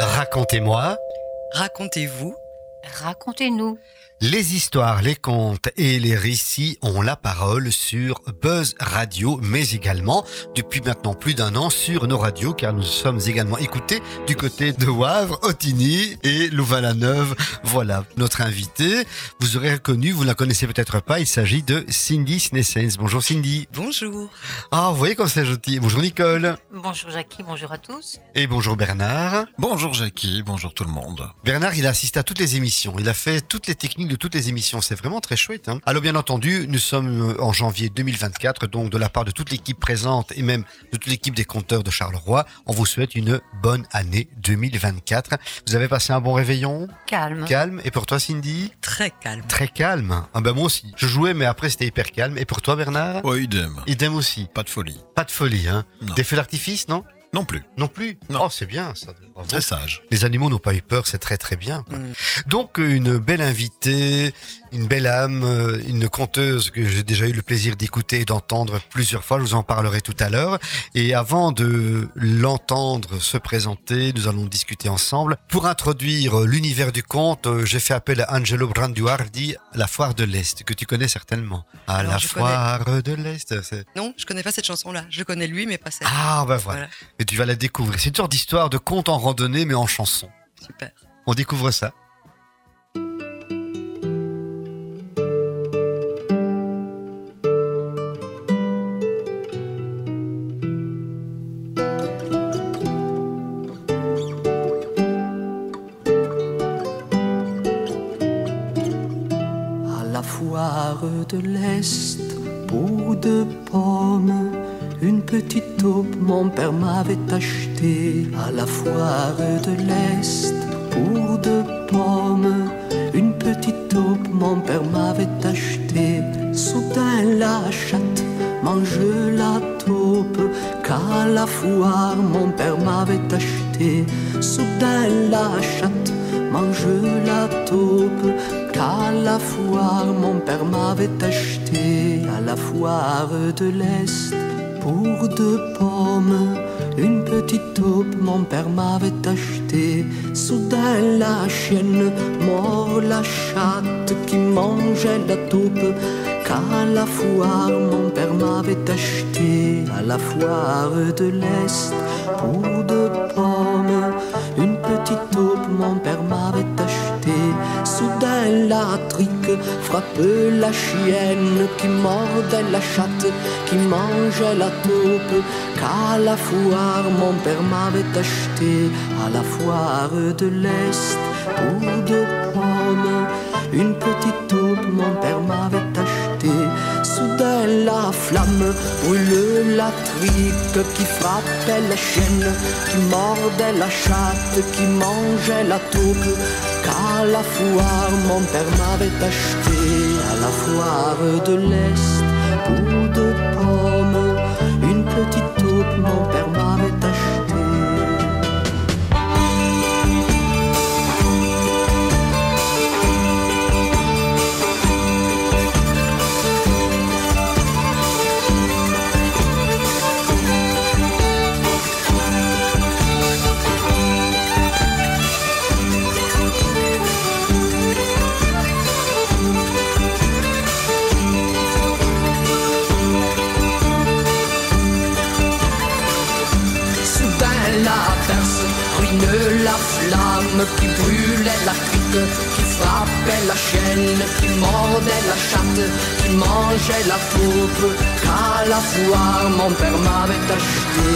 Racontez-moi. Racontez-vous. Racontez-nous. Les histoires, les contes et les récits ont la parole sur Buzz Radio, mais également depuis maintenant plus d'un an sur nos radios, car nous sommes également écoutés du côté de Wavre, Otigny et Louvain-la-Neuve. Voilà notre invité. Vous aurez reconnu, vous ne la connaissez peut-être pas, il s'agit de Cindy Snessens. Bonjour Cindy. Bonjour. Ah, vous voyez comme c'est gentil. Bonjour Nicole. Bonjour Jackie, bonjour à tous. Et bonjour Bernard. Bonjour Jackie, bonjour tout le monde. Bernard, il a assisté à toutes les émissions. Il a fait toutes les techniques de toutes les émissions. C'est vraiment très chouette. Hein. Alors bien entendu, nous sommes en janvier 2024, donc de la part de toute l'équipe présente et même de toute l'équipe des compteurs de Charleroi, on vous souhaite une bonne année 2024. Vous avez passé un bon réveillon? Calme. Calme. Et pour toi Cindy? Très calme. Très calme. Ah ben moi aussi. Je jouais, mais après c'était hyper calme. Et pour toi Bernard? Oh, idem. Idem aussi. Pas de folie. Pas de folie, hein Non. Des feux d'artifice, non? Non plus. Non plus Non. Oh, c'est bien ça. Bravo. Très sage. Les animaux n'ont pas eu peur, c'est très très bien. quoi. Mm. Donc euh, une belle invitée, une belle âme, euh, une conteuse que j'ai déjà eu le plaisir d'écouter et d'entendre plusieurs fois, je vous en parlerai tout à l'heure. Et avant de l'entendre se présenter, nous allons discuter ensemble. Pour introduire euh, l'univers du conte, euh, j'ai fait appel à Angelo Branduardi, la foire de l'Est, que tu connais certainement. À Alors, la connais. foire de l'Est. c'est- Non, je connais pas cette chanson-là. Je connais lui, mais pas celle. Ah ben voilà. Voilà. Et tu vas la découvrir. C'est une sorte d'histoire de conte en randonnée mais en chanson. Super. On découvre ça. De l'Est, pour deux pommes, une petite taupe mon père m'avait acheté. À la foire de l'Est, l'Est pour deux pommes. Une petite taupe mon père m'avait acheté. Soudain la chienne mord la chatte qui mangeait la taupe qu'à la foire mon père m'avait acheté à la foire de l'Est la chienne qui mordait la chatte, qui mangeait la taupe qu'à la foire mon père m'avait acheté à la foire de l'Est pour deux pommes. Une petite taupe mon père m'avait acheté. Soudain la flamme brûle la trique qui frappait la chienne, qui mordait la chatte, qui mangeait la taupe. Qu'à la foire mon père m'avait acheté la foire de l'Est pour deux pommes. Qui mordait la chatte, qui mangeait la taupe. Qu'à la foire mon père m'avait acheté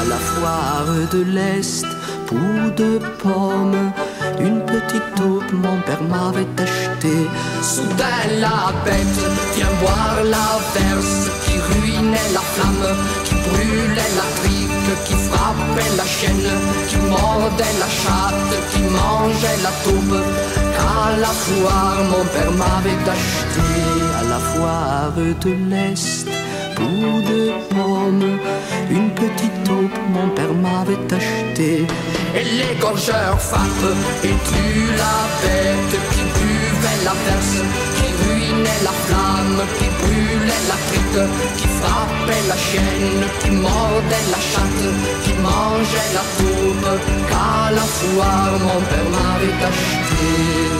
à la foire de l'Est pour deux pommes. Une petite taupe mon père m'avait acheté. Soudain la bête vient boire la verse qui ruinait la flamme, qui brûlait la trique, qui frappait la chaîne, qui mordait la chatte, qui mangeait la taupe. Qu'à la foire mon père m'avait acheté à la foire de l'Est pour deux pommes. Une petite taupe mon père m'avait acheté. Et les gorgeurs frappent et tuent la bête qui buvait la verse, qui ruinait la flamme. flamme, qui qui frappait la chienne, qui mordait la chatte, qui mangeait la tourbe, qu'à la foire mon père m'avait acheté.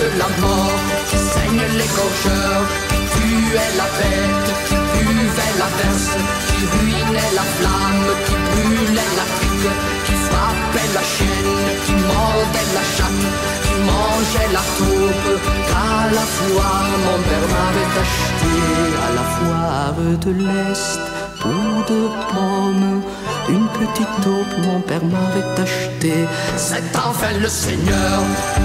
De la mort qui saigne gorgeurs, qui tuait la bête, qui buvait la verse, qui ruinait la flamme, qui brûlait la pique, qui frappait la chienne, qui mordait la chatte, qui mangeait la taupe, qu'à la foire mon père m'avait acheté, à la foire de l'Est, pour de pommes une petite taupe mon père m'avait acheté. C'est enfin le Seigneur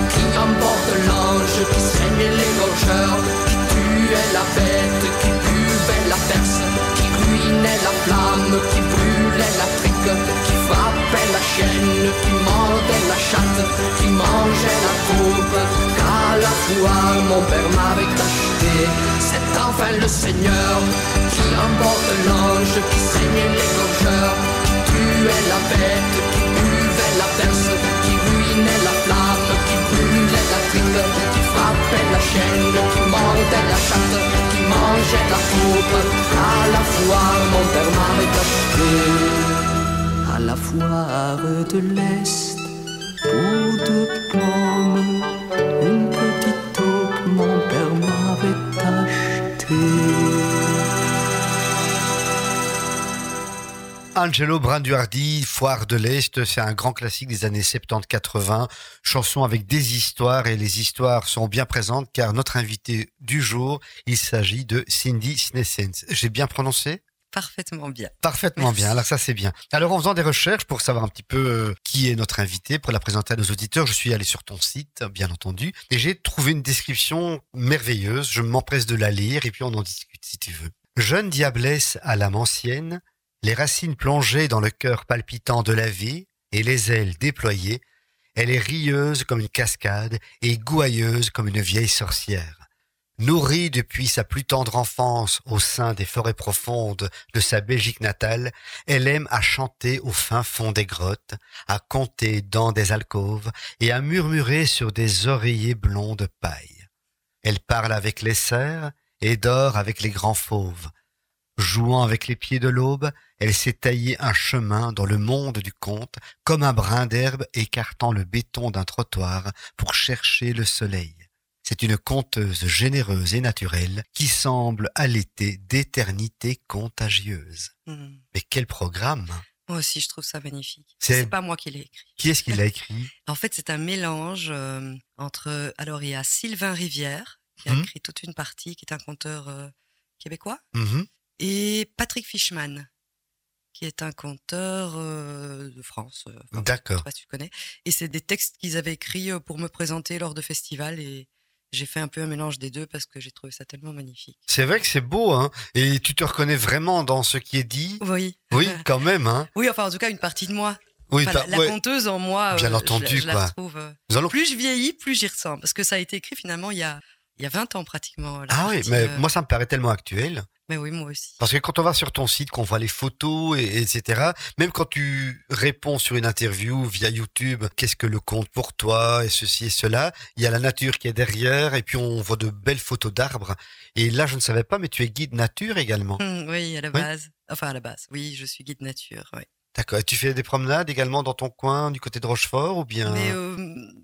qui emporte l'ange, qui saignait les gorgeurs, qui tuait la bête, qui buvait la perse, qui ruinait la flamme, qui brûlait la trique, qui frappait la chienne, qui mordait la chatte, qui mangeait la taupe, qu'à la foire mon père m'avait acheté. C'est enfin le Seigneur qui emporte l'ange, qui saignait les gorgeurs la bête, qui buvait la perce, qui ruinait la flamme, qui brûlait la trique, qui frappait la chaîne, qui mordait la chatte, qui mangeait la coupe. À la foire, mon père m'avait. À la foire de l'Est, pour de Angelo Branduardi, Foire de l'Est, c'est un grand classique des années 70-80, chanson avec des histoires et les histoires sont bien présentes car notre invité du jour, il s'agit de Cindy Snescence. J'ai bien prononcé? Parfaitement bien. Parfaitement bien, alors ça c'est bien. Alors en faisant des recherches pour savoir un petit peu euh, qui est notre invité, pour la présenter à nos auditeurs, je suis allé sur ton site, bien entendu, et j'ai trouvé une description merveilleuse, je m'empresse de la lire et puis on en discute si tu veux. Jeune diablesse à l'âme ancienne, les racines plongées dans le cœur palpitant de la vie et les ailes déployées, elle est rieuse comme une cascade et gouailleuse comme une vieille sorcière. Nourrie depuis sa plus tendre enfance au sein des forêts profondes de sa Belgique natale, elle aime à chanter au fin fond des grottes, à compter dans des alcôves et à murmurer sur des oreillers blonds de paille. Elle parle avec les cerfs et dort avec les grands fauves. Jouant avec les pieds de l'aube, elle s'est taillé un chemin dans le monde du conte, comme un brin d'herbe écartant le béton d'un trottoir pour chercher le soleil. C'est une conteuse généreuse et naturelle qui semble allaiter d'éternité contagieuse. Hmm. Mais quel programme Moi aussi, je trouve ça magnifique. C'est- pas moi qui l'ai écrit. Qui est-ce qui l'a écrit? En fait, c'est un mélange euh, entre. Alors, il y a Sylvain Rivière, qui a Mhm. écrit toute une partie, qui est un conteur euh, québécois, Mhm. Et Patrick Fishman, qui est un conteur euh, de France. euh, enfin, je sais D'accord. pas si tu connais. Et c'est des textes qu'ils avaient écrits euh, pour me présenter lors de festivals. Et j'ai fait un peu un mélange des deux parce que j'ai trouvé ça tellement magnifique. C'est vrai que c'est beau, hein Et tu te reconnais vraiment dans ce qui est dit? Oui. Oui, quand même, hein Oui, enfin, en tout cas, une partie de moi. Oui, Enfin, la, conteuse en moi, Bien euh, entendu, je quoi. retrouve. Nous allons- Plus je vieillis, plus j'y ressemble. Parce que ça a été écrit finalement il y a, il y a 20 ans pratiquement. la Ah oui, mais euh, moi ça me paraît tellement actuel. mais oui, moi aussi. Parce que quand on va sur ton site, qu'on voit les photos, et, etc., même quand tu réponds sur une interview via YouTube, qu'est-ce que le compte pour toi, et ceci et cela, il y a la nature qui est derrière, et puis on voit de belles photos d'arbres. Et là, je ne savais pas, mais tu es guide nature également. Hum, oui, à la Oui. base. Enfin, à la base. Oui, je suis guide nature. oui. D'accord. Tu fais des promenades également dans ton coin, du côté de Rochefort, ou bien Mais euh,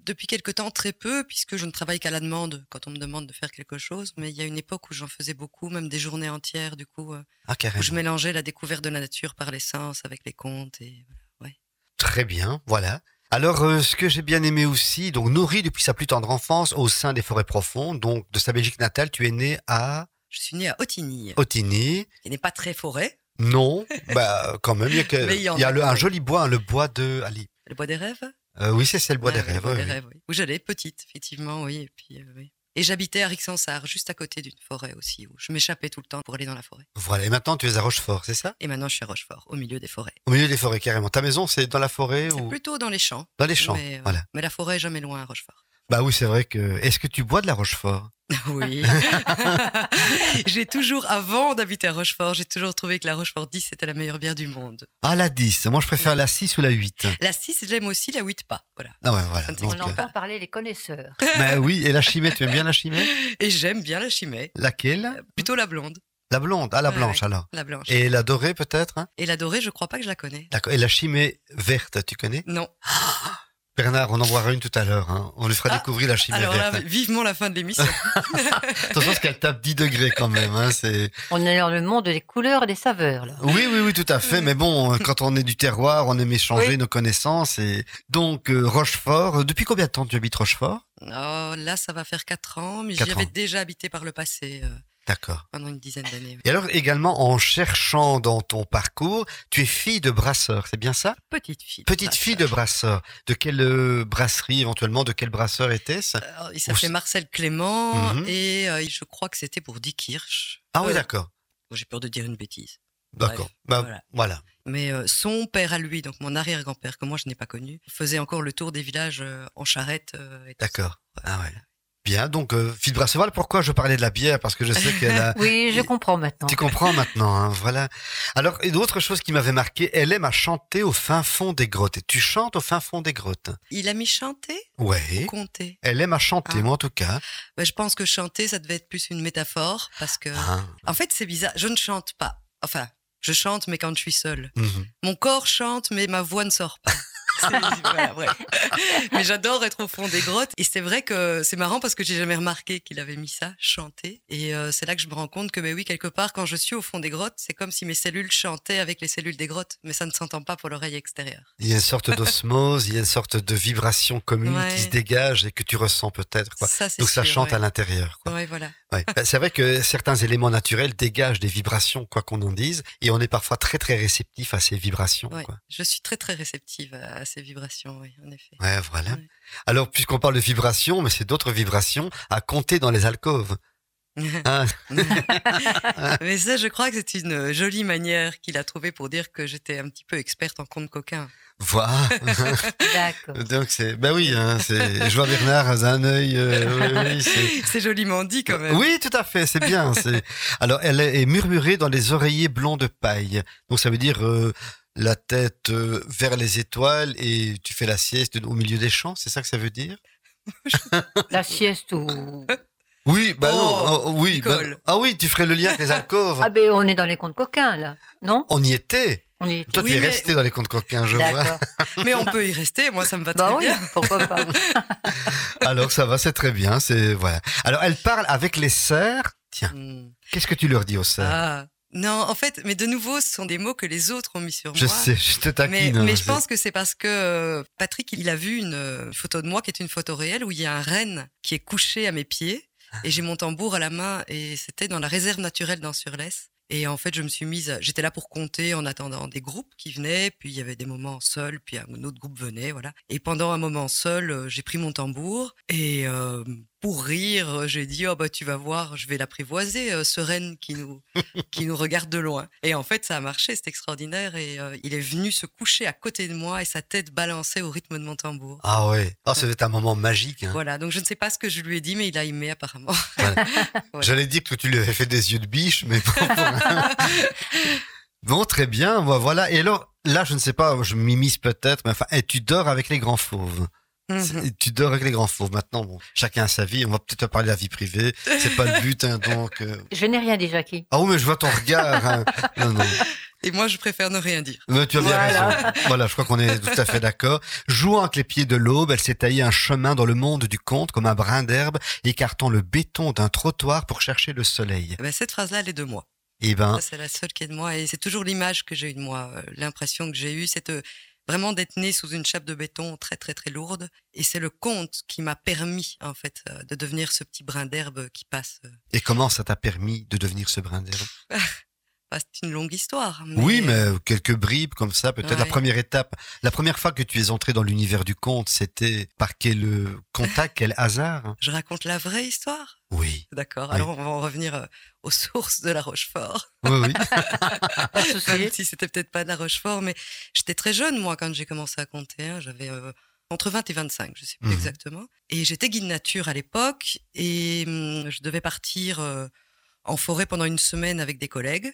depuis quelque temps, très peu, puisque je ne travaille qu'à la demande quand on me demande de faire quelque chose. Mais il y a une époque où j'en faisais beaucoup, même des journées entières, du coup, euh, Ah, où je mélangeais la découverte de la nature par les sens avec les contes. Et voilà. Très bien, voilà. Alors, euh, ce que j'ai bien aimé aussi, donc nourri depuis sa plus tendre enfance au sein des forêts profondes, donc de sa Belgique natale, tu es né à Je suis née à Otigny, Otigny. qui n'est pas très forêt, Non, bah quand même, il y a, que- Mais il y en il y a a le- un joli bois, hein, le bois de Ali. le bois des rêves? Euh, oui, c'est le bois Ouais, des rêves. le bois oui, des oui. rêves, oui. Où j'allais petite, effectivement, oui. Et puis, euh, oui. Et j'habitais à Rixensart, juste à côté d'une forêt aussi, où je m'échappais tout le temps pour aller dans la forêt. Voilà, et maintenant tu es à Rochefort, c'est ça? Et maintenant, je suis à Rochefort, au milieu des forêts. Au milieu des forêts, carrément. Ta maison, c'est dans la forêt ou plutôt dans les champs. dans les champs Mais, euh, Voilà. mais la forêt est jamais loin à Rochefort. Bah oui, c'est vrai que. Est-ce que tu bois de la Rochefort? Oui. j'ai toujours, avant d'habiter à Rochefort, j'ai toujours trouvé que la Rochefort 10 était la meilleure bière du monde. Ah, la 10. Moi, je préfère la 6 ou la 8. La 6, j'aime aussi, la 8 pas. Voilà. Ah ouais, voilà. Donc, On euh, entend parler les connaisseurs. bah oui, et la chimée, tu aimes bien la chimée? Et j'aime bien la chimée. Laquelle? Plutôt la blonde, La blonde. Ah, la blanche ouais. alors. la blanche. Et la dorée peut-être hein? Et la dorée, je crois pas que je la connais. D'accord. Et la chimée verte, tu connais? Non. Bernard, on en boira une tout à l'heure. hein. On lui fera Ah, découvrir la chimée Alors là, verte. vivement la fin de l'émission. Attention, parce qu'elle tape 10 degrés quand même. Hein, c'est... On est dans le monde des couleurs et des saveurs, là. Oui, oui, oui, tout à fait. Mais bon, euh, quand on est du terroir, on aime échanger Oui. nos connaissances. Et donc, euh, Rochefort, euh, depuis combien de temps tu habites Rochefort? Oh, là, ça va faire 4 ans, mais j'y avais déjà habité par le passé, euh, D'accord. pendant une dizaine d'années. Et alors, également, en cherchant dans ton parcours, tu es fille de brasseur, c'est bien ça? Petite fille. Petite fille de brasseur. De quelle euh, brasserie, éventuellement, de quel brasseur était-ce? Alors, il s'appelait Marcel Clément Mhm. et euh, je crois que c'était pour Dick Hirsch. Ah oui, Euh, d'accord. J'ai peur de dire une bêtise. D'accord. Bah, voilà. voilà. Mais euh, son père à lui, donc mon arrière-grand-père, que moi je n'ai pas connu, faisait encore le tour des villages euh, en charrette. euh. D'accord. Ah ouais. Bien, donc, euh, Brasseval, pourquoi je parlais de la bière? Parce que je sais qu'elle a... Oui, je comprends maintenant. Tu comprends maintenant, hein, voilà. Alors, une autre chose qui m'avait marqué, elle aime à chanter au fin fond des grottes. Et tu chantes au fin fond des grottes? Il a mis chanter? Ou Ouais. compter? Elle aime à chanter, Ah. moi en tout cas. Ben, Je pense que chanter, ça devait être plus une métaphore parce que, Ah. en fait, c'est bizarre. Je ne chante pas. Enfin, je chante, mais quand je suis seule. Mhm. Mon corps chante, mais ma voix ne sort pas. C'est-. Mais j'adore être au fond des grottes. Et c'est vrai que c'est marrant parce que j'ai jamais remarqué qu'il avait mis ça, chanter. Et euh, c'est là que je me rends compte que, ben oui, quelque part, quand je suis au fond des grottes, c'est comme si mes cellules chantaient avec les cellules des grottes. Mais ça ne s'entend pas pour l'oreille extérieure. Il y a une sorte d'osmose, il y a une sorte de vibration commune Ouais. qui se dégage et que tu ressens peut-être. quoi. Ça, c'est Donc ça sûr, chante ouais. à l'intérieur. voilà. Ouais. Bah, C'est vrai que certains éléments naturels dégagent des vibrations, quoi qu'on en dise, et on est parfois très très réceptif à ces vibrations. Ouais. Quoi. Je suis très, très réceptive à, à ces vibrations, oui, en effet. Ouais, voilà. Ouais. Alors, puisqu'on parle de vibrations, mais c'est d'autres vibrations à compter dans les alcôves. Hein Mais ça, je crois que c'est une jolie manière qu'il a trouvée pour dire que j'étais un petit peu experte en compte coquin. voilà. D'accord. Donc c'est, bah oui, hein, c'est, je vois Bernard à un œil. euh, oui, oui, c'est- C'est joliment dit quand même. Oui, tout à fait, c'est bien. C'est... Alors, elle est murmurée dans les oreillers blonds de paille. Donc, ça veut dire euh, la tête euh, vers les étoiles et tu fais la sieste au milieu des champs, c'est ça que ça veut dire? La sieste ou... Oui, bah Oh, non, oh, oui. bah- ah oui, tu ferais le lien avec les alcôves. Ah ben, on est dans les contes coquins, là. Non? On y était. On y Toi, Oui, tu es mais- resté dans les contes coquins, je vois. Mais on peut y rester, moi ça me va très Bah oui, bien. pourquoi pas. Alors, ça va, c'est très bien. C'est voilà. Alors, elle parle avec les cerfs. Tiens, Hmm. qu'est-ce que tu leur dis aux cerfs? Ah. Non, en fait, mais de nouveau, ce sont des mots que les autres ont mis sur Je moi. sais, je te taquine. mais hein, je pense que c'est parce que euh, Patrick, il a vu une euh, photo de moi qui est une photo réelle où il y a un renne qui est couché à mes pieds et j'ai mon tambour à la main et c'était dans la réserve naturelle dans Surlès. Et en fait, je me suis mise, j'étais là pour compter en attendant des groupes qui venaient, puis il y avait des moments seuls, puis un autre groupe venait, voilà. Et pendant un moment seul, euh, j'ai pris mon tambour et euh, pour rire, j'ai dit oh bah tu vas voir, je vais l'apprivoiser, euh, ce renne qui nous qui nous regarde de loin. Et en fait, ça a marché, c'est extraordinaire. Et euh, il est venu se coucher à côté de moi et sa tête balançait au rythme de mon tambour. Ah ouais. Ah, doit être un moment magique. hein. Voilà, donc je ne sais pas ce que je lui ai dit, mais il a aimé apparemment. Voilà. Voilà. J'allais dire que tu lui avais fait des yeux de biche, mais bon. bon, très bien. Voilà. Et alors, là, je ne sais pas, je m'immisce peut-être, mais enfin, et tu dors avec les grands fauves. Mhm. Tu dors avec les grands fauves. Maintenant, bon, chacun a sa vie. On va peut-être parler de la vie privée. C'est pas le but, hein, donc. euh. Je n'ai rien dit, Jackie. Ah oui, mais je vois ton regard. hein. Non, non. Et moi, je préfère ne rien dire. Mais tu as bien Voilà. raison. Voilà, je crois qu'on est tout à fait d'accord. Jouant avec les pieds de l'aube, elle s'est taillé un chemin dans le monde du conte comme un brin d'herbe, écartant le béton d'un trottoir pour chercher le soleil. Eh ben, cette phrase-là, elle est de moi. Eh ben, c'est la seule qui est de moi. Et c'est toujours l'image que j'ai eue de moi. Euh, L'impression que j'ai eue, c'est de- vraiment d'être née sous une chape de béton très, très, très lourde. Et c'est le conte qui m'a permis, en fait, euh, de devenir ce petit brin d'herbe qui passe. euh, et comment ça t'a permis de devenir ce brin d'herbe? C'est une longue histoire. Oui, mais quelques bribes comme ça, peut-être la première étape. La première fois que tu es entré dans l'univers du conte, c'était par quel euh, contact, quel hasard? Je raconte la vraie histoire? Oui, D'accord. Oui. Alors on va en revenir euh, aux sources de la Rochefort. oui, oui. Même si c'était peut-être pas de la Rochefort, mais j'étais très jeune moi quand j'ai commencé à compter. hein. J'avais euh, entre 20 et 25, je sais plus Mhm. exactement. Et j'étais guide nature à l'époque et hum, je devais partir euh, en forêt pendant une semaine avec des collègues.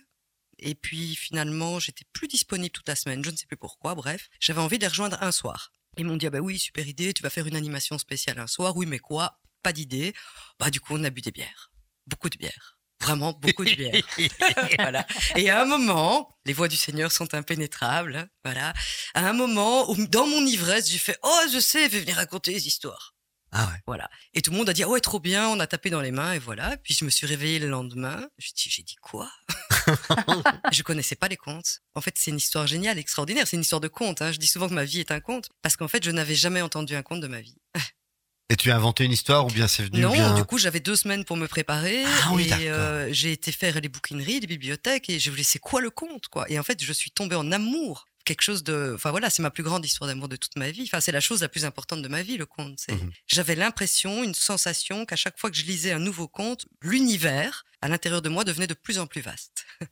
Et puis finalement, j'étais plus disponible toute la semaine, je ne sais plus pourquoi. Bref, j'avais envie de les rejoindre un soir. Ils m'ont dit ah bah oui, super idée, tu vas faire une animation spéciale un soir. Oui, mais quoi? Pas d'idée. Bah du coup, on a bu des bières, beaucoup de bières. Vraiment beaucoup de bières. voilà. Et à un moment, les voix du Seigneur sont impénétrables. Voilà. À un moment, où, dans mon ivresse, j'ai fait Oh, je sais, vais venir raconter les histoires. Ah ouais. Voilà. Et tout le monde a dit Ah ouais, trop bien. On a tapé dans les mains et voilà. Puis je me suis réveillée le lendemain. Je dis J'ai dit quoi? Je connaissais pas les contes. En fait, c'est une histoire géniale, extraordinaire. C'est une histoire de conte. hein. Je dis souvent que ma vie est un conte parce qu'en fait, je n'avais jamais entendu un conte de ma vie. Et tu as inventé une histoire ou bien c'est venu Non, bien? du coup, j'avais deux semaines pour me préparer. Ah oui, et euh, j'ai été faire les bouquineries, les bibliothèques, et je voulais, c'est quoi le conte, quoi? Et en fait, je suis tombée en amour. Quelque chose de. Enfin voilà, c'est ma plus grande histoire d'amour de toute ma vie. Enfin, c'est la chose la plus importante de ma vie, le conte. C'est- Mhm. J'avais l'impression, une sensation qu'à chaque fois que je lisais un nouveau conte, l'univers, à l'intérieur de moi, devenait de plus en plus vaste. Ah.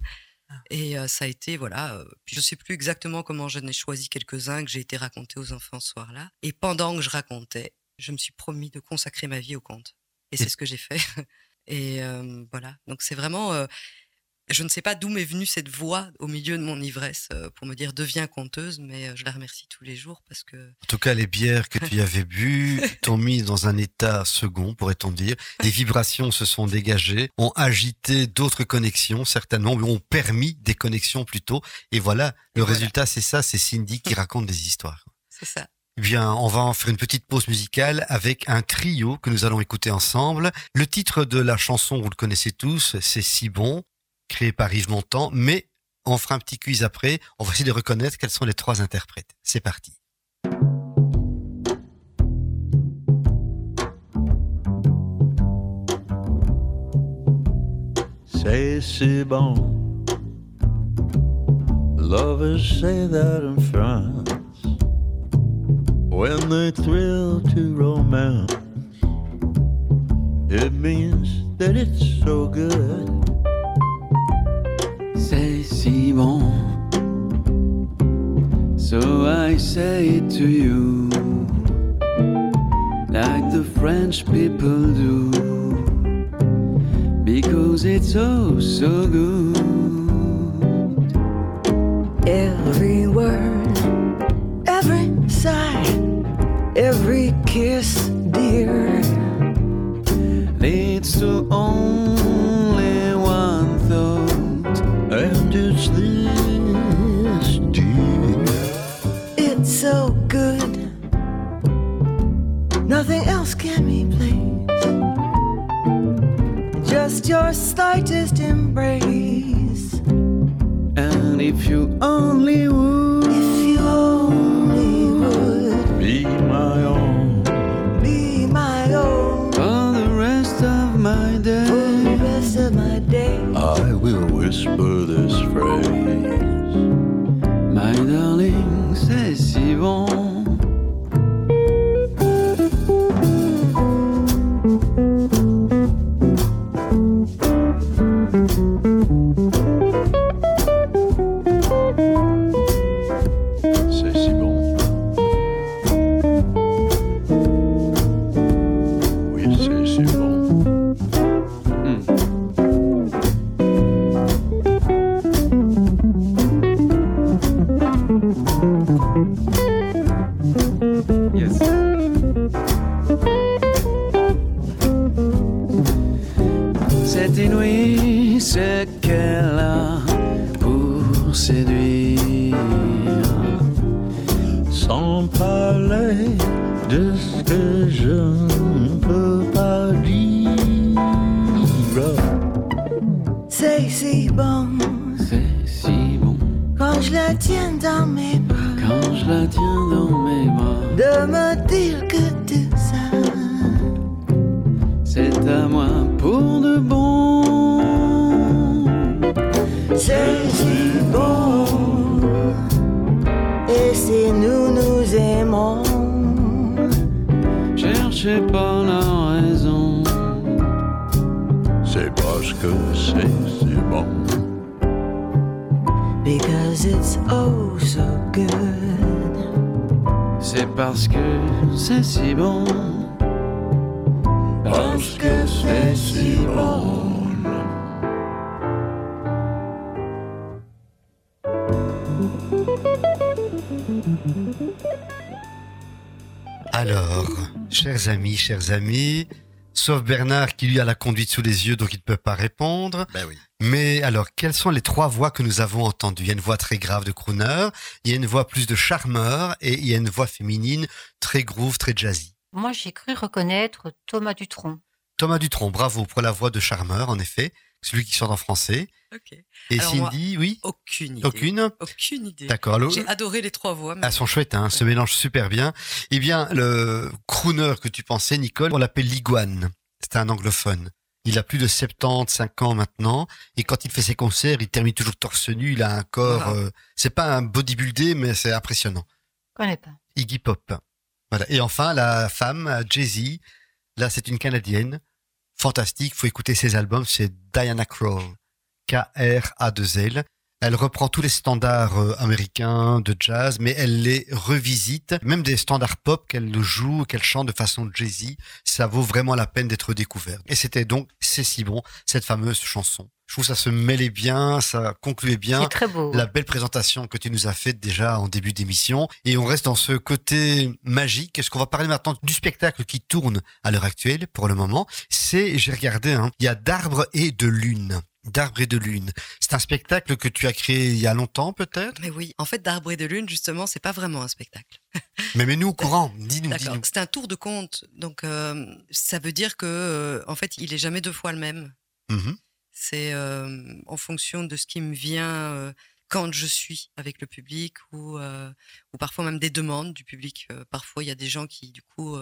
Et euh, ça a été, voilà, euh, je sais plus exactement comment j'en ai choisi quelques-uns que j'ai été raconter aux enfants ce soir-là. Et pendant que je racontais, je me suis promis de consacrer ma vie au conte. Et c'est ce que j'ai fait. Et euh, voilà, donc c'est vraiment... je ne sais pas d'où m'est venue cette voix au milieu de mon ivresse euh, pour me dire deviens conteuse, mais euh, je la remercie tous les jours parce que En tout cas, les bières que tu y avais bu t'ont mis dans un état second, pourrait-on dire. Des vibrations se sont dégagées, ont agité d'autres connexions, certainement, mais ont permis des connexions plutôt. Et voilà, le résultat, c'est ça, c'est Cindy qui raconte des histoires. c'est ça. Bien, on va en faire une petite pause musicale avec un trio que nous allons écouter ensemble. Le titre de la chanson, vous le connaissez tous, c'est Si bon, créé par Yves Montand, mais on fera un petit quiz après. On va essayer de reconnaître quels sont les trois interprètes. C'est parti. Say c'est bon. Lovers say that in France when they thrill to romance. It means that it's so good. C'est si. So I say it to you, like the French people do, because it's oh so good. Every word, every sigh, every kiss, your slightest embrace. And if you only would, If you only would Be my own. be my own for the rest of my day, for the rest of my days. I will whisper this Alors, chers amis, chers amis, sauf Bernard qui lui a la conduite sous les yeux, donc il ne peut pas répondre. Ben oui. Mais alors, quelles sont les trois voix que nous avons entendues? Il y a une voix très grave de crooner, il y a une voix plus de charmeur, et il y a une voix féminine très groove, très jazzy. Moi, j'ai cru reconnaître Thomas Dutronc. Thomas Dutronc, bravo pour la voix de charmeur, en effet, celui qui chante en français. Et Alors, moi, Cindy, oui Aucune idée. Aucune Aucune idée. D'accord. J'ai adoré les trois voix. mais- Elles sont chouettes, hein, se mélangent super bien. Eh bien, le crooner que tu pensais, Nicole, on l'appelle l'iguane. C'est un anglophone. Il a plus de 75 ans maintenant, et quand il fait ses concerts, il termine toujours torse nu. Il a un corps, Wow. euh, c'est pas un bodybuildé, mais c'est impressionnant. Je connais pas. Iggy Pop. Voilà. Et enfin, la femme, Jay-Z. Là, c'est une Canadienne. Fantastique. Faut écouter ses albums. C'est Diana Krall. K-R-A-2-L. Elle reprend tous les standards euh, américains de jazz, mais elle les revisite. Même des standards pop qu'elle joue, qu'elle chante de façon Jay-Z. Ça vaut vraiment la peine d'être découvert. Et c'était donc C'est si bon, cette fameuse chanson. Je trouve que ça se mêlait bien, ça concluait bien C'est très beau. la belle présentation que tu nous as faite déjà en début d'émission. Et on reste dans ce côté magique. Est-ce qu'on va parler maintenant du spectacle qui tourne à l'heure actuelle pour le moment C'est, j'ai regardé, hein, il y a d'arbres et de lune. D'arbres et de lune. C'est un spectacle que tu as créé il y a longtemps peut-être? Mais oui, en fait, d'arbre et de lune, justement, c'est pas vraiment un spectacle. Mais mets-nous au courant, dis-nous, D'accord. dis-nous. C'est un tour de compte. Donc, euh, ça veut dire que, euh, en fait, il est jamais deux fois le même. Mhm. C'est en fonction de ce qui me vient quand je suis avec le public ou, ou parfois même des demandes du public. Parfois, il y a des gens qui, du coup,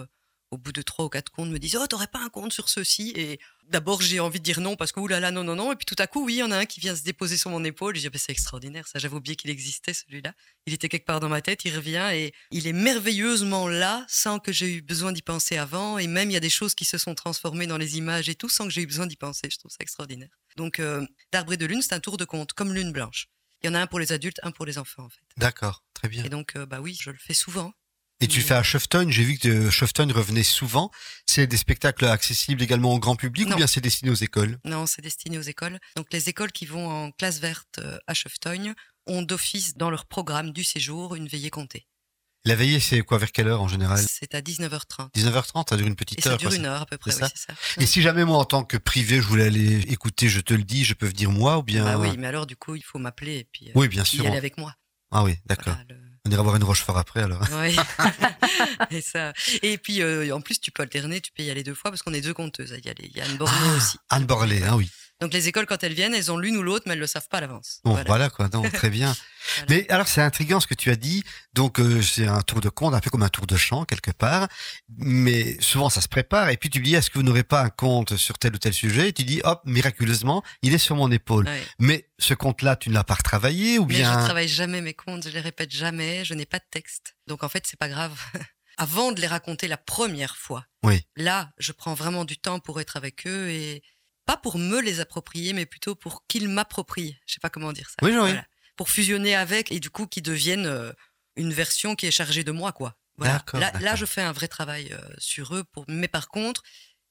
au bout de trois ou quatre comptes, me disent Oh, t'aurais pas un compte sur ceci? Et d'abord, j'ai envie de dire non parce que, oulala, non, non, non. Et puis tout à coup, oui, il y en a un qui vient se déposer sur mon épaule. Et je dis Ah, ben, C'est extraordinaire, ça, j'avais oublié qu'il existait celui-là. Il était quelque part dans ma tête, il revient et il est merveilleusement là sans que j'ai eu besoin d'y penser avant. Et même, il y a des choses qui se sont transformées dans les images et tout sans que j'ai eu besoin d'y penser. Je trouve ça extraordinaire. Donc, euh, d'arbre et de lune, c'est un tour de compte, comme lune blanche. Il y en a un pour les adultes, un pour les enfants, en fait. D'accord, très bien. Et donc, euh, bah oui, je le fais souvent. Et tu le fais à Shufton, j'ai vu que euh, Shufton revenait souvent. C'est des spectacles accessibles également au grand public ou bien c'est destiné aux écoles? Non, c'est destiné aux écoles. Donc, les écoles qui vont en classe verte euh, à Cheftogne ont d'office dans leur programme du séjour une veillée comptée. La veillée, c'est quoi Vers quelle heure en général? C'est à 19h30. 19h30, ça dure une petite Et ça heure. dure quoi, une heure à peu près, c'est oui, ça? ça. Et si jamais moi, en tant que privé, je voulais aller écouter, je te le dis, je peux venir moi ou bien Bah oui, mais alors, du coup, il faut m'appeler et puis euh, Oui, bien y sûr. aller avec moi. Ah oui, d'accord. Voilà, On ira voir une Rochefort après alors. Oui. et, ça. et puis, euh, en plus, tu peux alterner, tu peux y aller deux fois parce qu'on est deux compteuses à y aller. Il y a Anne Borneo aussi. Anne Borlé, ah oui. Donc, les écoles, quand elles viennent, elles ont l'une ou l'autre, mais elles le savent pas à l'avance. Bon, Voilà. voilà, quoi. Non, très bien. Voilà. Mais alors, c'est intriguant ce que tu as dit. Donc, euh, c'est un tour de compte, un peu comme un tour de chant quelque part. Mais souvent, ça se prépare. Et puis, tu dis, est-ce que vous n'aurez pas un compte sur tel ou tel sujet? Et tu dis, hop, miraculeusement, il est sur mon épaule. Ouais. Mais ce compte-là, tu ne l'as pas retravaillé ou Mais bien je travaille jamais mes comptes, je les répète jamais, je n'ai pas de texte. Donc, en fait, c'est pas grave. Avant de les raconter la première fois, Oui. là, je prends vraiment du temps pour être avec eux et pas pour me les approprier, mais plutôt pour qu'ils m'approprient. Je sais pas comment dire ça. Oui, oui. Pour fusionner avec et du coup qu'ils deviennent euh, une version qui est chargée de moi, quoi. Voilà. Là, je fais un vrai travail euh, sur eux. Pour... Mais par contre,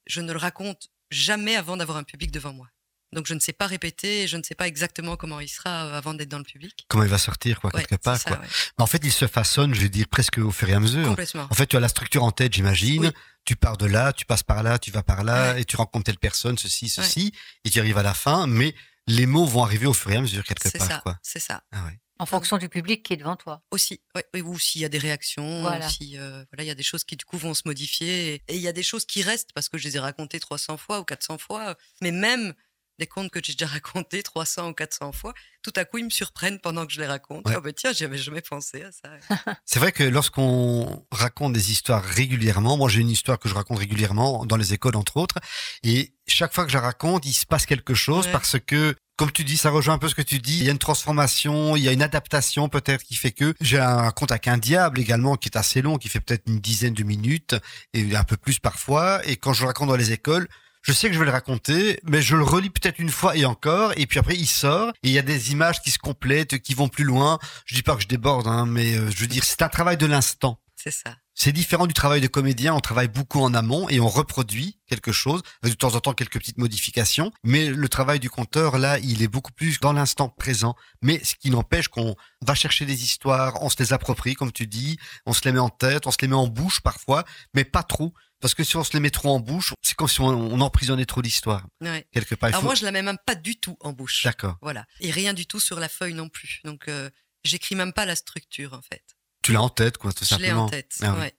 je ne le raconte jamais avant d'avoir un public devant moi. Donc je ne sais pas répéter, je ne sais pas exactement comment il sera euh, avant d'être dans le public. comment il va sortir, quoi, Ouais, quelque part, c'est ça, quoi. ouais. Mais en fait, il se façonne, je vais dire, presque au fur et à mesure. Complètement. En fait, tu as la structure en tête, j'imagine. Oui. Tu pars de là, tu passes par là, tu vas par là, Ouais. et tu rencontres telle personne, ceci, ceci, et tu arrives à la fin. Mais les mots vont arriver au fur et à mesure quelque C'est part, ça, quoi. c'est ça. Ah ouais. En fonction du public qui est devant toi. Aussi, ouais, oui, ou s'il y a des réactions, Voilà. ou si euh, voilà, il y a des choses qui du coup vont se modifier, et et il y a des choses qui restent parce que je les ai racontées 300 fois ou 400 fois, mais même des contes que j'ai déjà racontés 300 ou 400 fois, tout à coup ils me surprennent pendant que je les raconte. Ouais. Ah bah tiens, j'y avais jamais pensé à ça. C'est vrai que lorsqu'on raconte des histoires régulièrement, moi j'ai une histoire que je raconte régulièrement dans les écoles entre autres, et chaque fois que je la raconte, il se passe quelque chose Ouais. parce que Comme tu dis, ça rejoint un peu ce que tu dis. Il y a une transformation, il y a une adaptation peut-être qui fait que j'ai un compte avec un diable également qui est assez long, qui fait peut-être une dizaine de minutes et un peu plus parfois. Et quand je le raconte dans les écoles, je sais que je vais le raconter, mais je le relis peut-être une fois et encore, et puis après il sort, et il y a des images qui se complètent, qui vont plus loin. Je dis pas que je déborde, hein, mais euh, je veux dire, c'est un travail de l'instant. C'est ça. C'est différent du travail de comédien, on travaille beaucoup en amont et on reproduit quelque chose, avec de temps en temps quelques petites modifications, mais le travail du conteur, là, il est beaucoup plus dans l'instant présent, mais ce qui n'empêche qu'on va chercher des histoires, on se les approprie, comme tu dis, on se les met en tête, on se les met en bouche parfois, mais pas trop, parce que si on se les met trop en bouche, c'est comme si on, on emprisonnait trop l'histoire, Ouais. quelque part. Alors faut- moi, je la mets même pas du tout en bouche. D'accord. Voilà. Et rien du tout sur la feuille non plus. Donc, euh, j'écris même pas la structure, en fait. Tu l'as en tête, quoi, tout Je l'ai simplement. en tête. Ah ouais.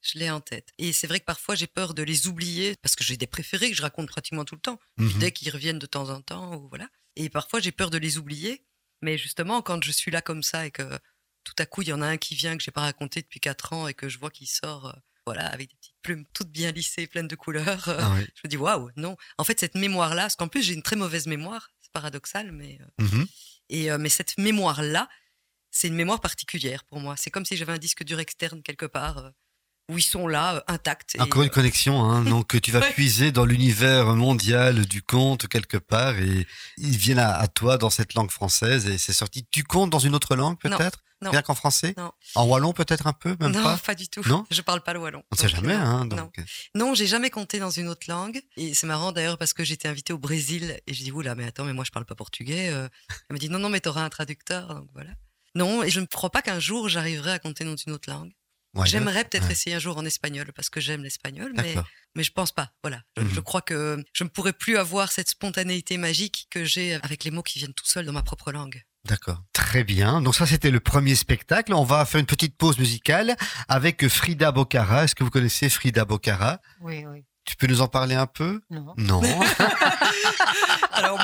Je l'ai en tête. Et c'est vrai que parfois, j'ai peur de les oublier parce que j'ai des préférés que je raconte pratiquement tout le temps. Mhm. Dès qu'ils reviennent de temps en temps, ou voilà. Et parfois, j'ai peur de les oublier. Mais justement, quand je suis là comme ça et que tout à coup, il y en a un qui vient que j'ai pas raconté depuis quatre ans et que je vois qu'il sort, euh, voilà, avec des petites plumes toutes bien lissées, pleines de couleurs, euh, Ah je me dis waouh, non. En fait, cette mémoire-là, parce qu'en plus, j'ai une très mauvaise mémoire, c'est paradoxal, mais euh, Mhm. et euh, mais cette mémoire-là, c'est une mémoire particulière pour moi. C'est comme si j'avais un disque dur externe quelque part où ils sont là, euh, intacts. et, Encore une euh, connexion, hein. donc tu vas Ouais. puiser dans l'univers mondial du conte quelque part et ils viennent à, à toi dans cette langue française et c'est sorti. Tu comptes dans une autre langue Non, peut-être? Non. Bien qu'en français? Non. En wallon peut-être un peu, même non, pas? pas, du tout. Non? Je parle pas le wallon. On ne sait jamais, non, hein. non. Donc, euh, Non, j'ai jamais compté dans une autre langue. Et c'est marrant d'ailleurs parce que j'étais invitée au Brésil et je dis oula, mais attends, mais moi je parle pas portugais. euh. Elle me dit non, non, mais t'auras un traducteur. Donc voilà. Non, et je ne crois pas qu'un jour j'arriverai à compter dans une autre langue. Ouais, J'aimerais peut-être ouais. essayer un jour en espagnol parce que j'aime l'espagnol, mais, mais je pense pas. Voilà. Je, Mhm. je crois que je ne pourrais plus avoir cette spontanéité magique que j'ai avec les mots qui viennent tout seuls dans ma propre langue. D'accord. Très bien. Donc ça, c'était le premier spectacle. On va faire une petite pause musicale avec Frida Bocara. Est-ce que vous connaissez Frida Bocara? Oui, oui. Tu peux nous en parler un peu? Non. Non.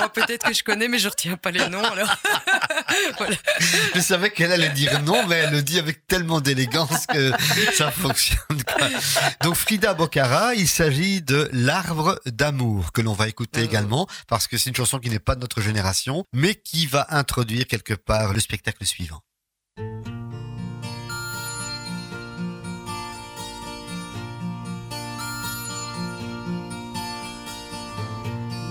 Alors peut-être que je connais, mais je retiens pas les noms. Alors voilà. Je savais qu'elle allait dire non, mais elle le dit avec tellement d'élégance que ça fonctionne. quoi. Donc Frida Bocara, il s'agit de L'arbre d'amour que l'on va écouter Ah. également parce que c'est une chanson qui n'est pas de notre génération, mais qui va introduire quelque part le spectacle suivant.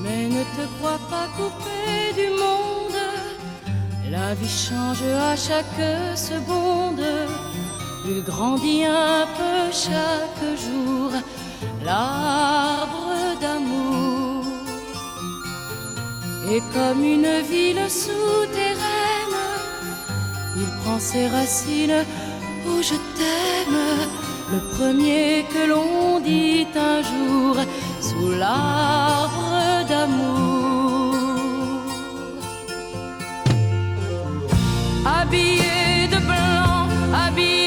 Mais ne te crois pas coupé du monde. La vie change à chaque seconde. Il grandit un peu chaque jour. L'arbre d'amour. Et comme une ville souterraine, il prend ses racines où je t'aime. Le premier que l'on dit un jour sous l'arbre d'amour. Habillé de blanc, habillé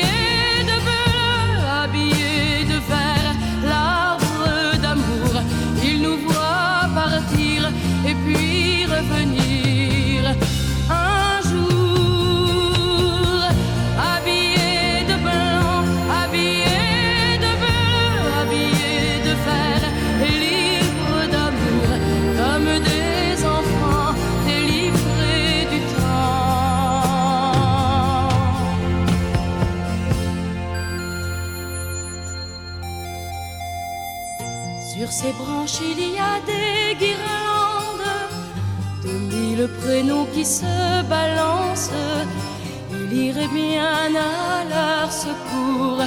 Sur ses branches, il y a des guirlandes de mille prénoms qui se balancent. Il irait bien à leur secours,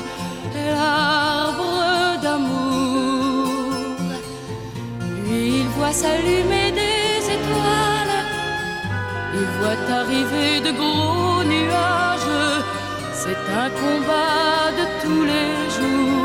l'arbre d'amour. Lui, il voit s'allumer des étoiles, il voit arriver de gros nuages. C'est un combat de tous les jours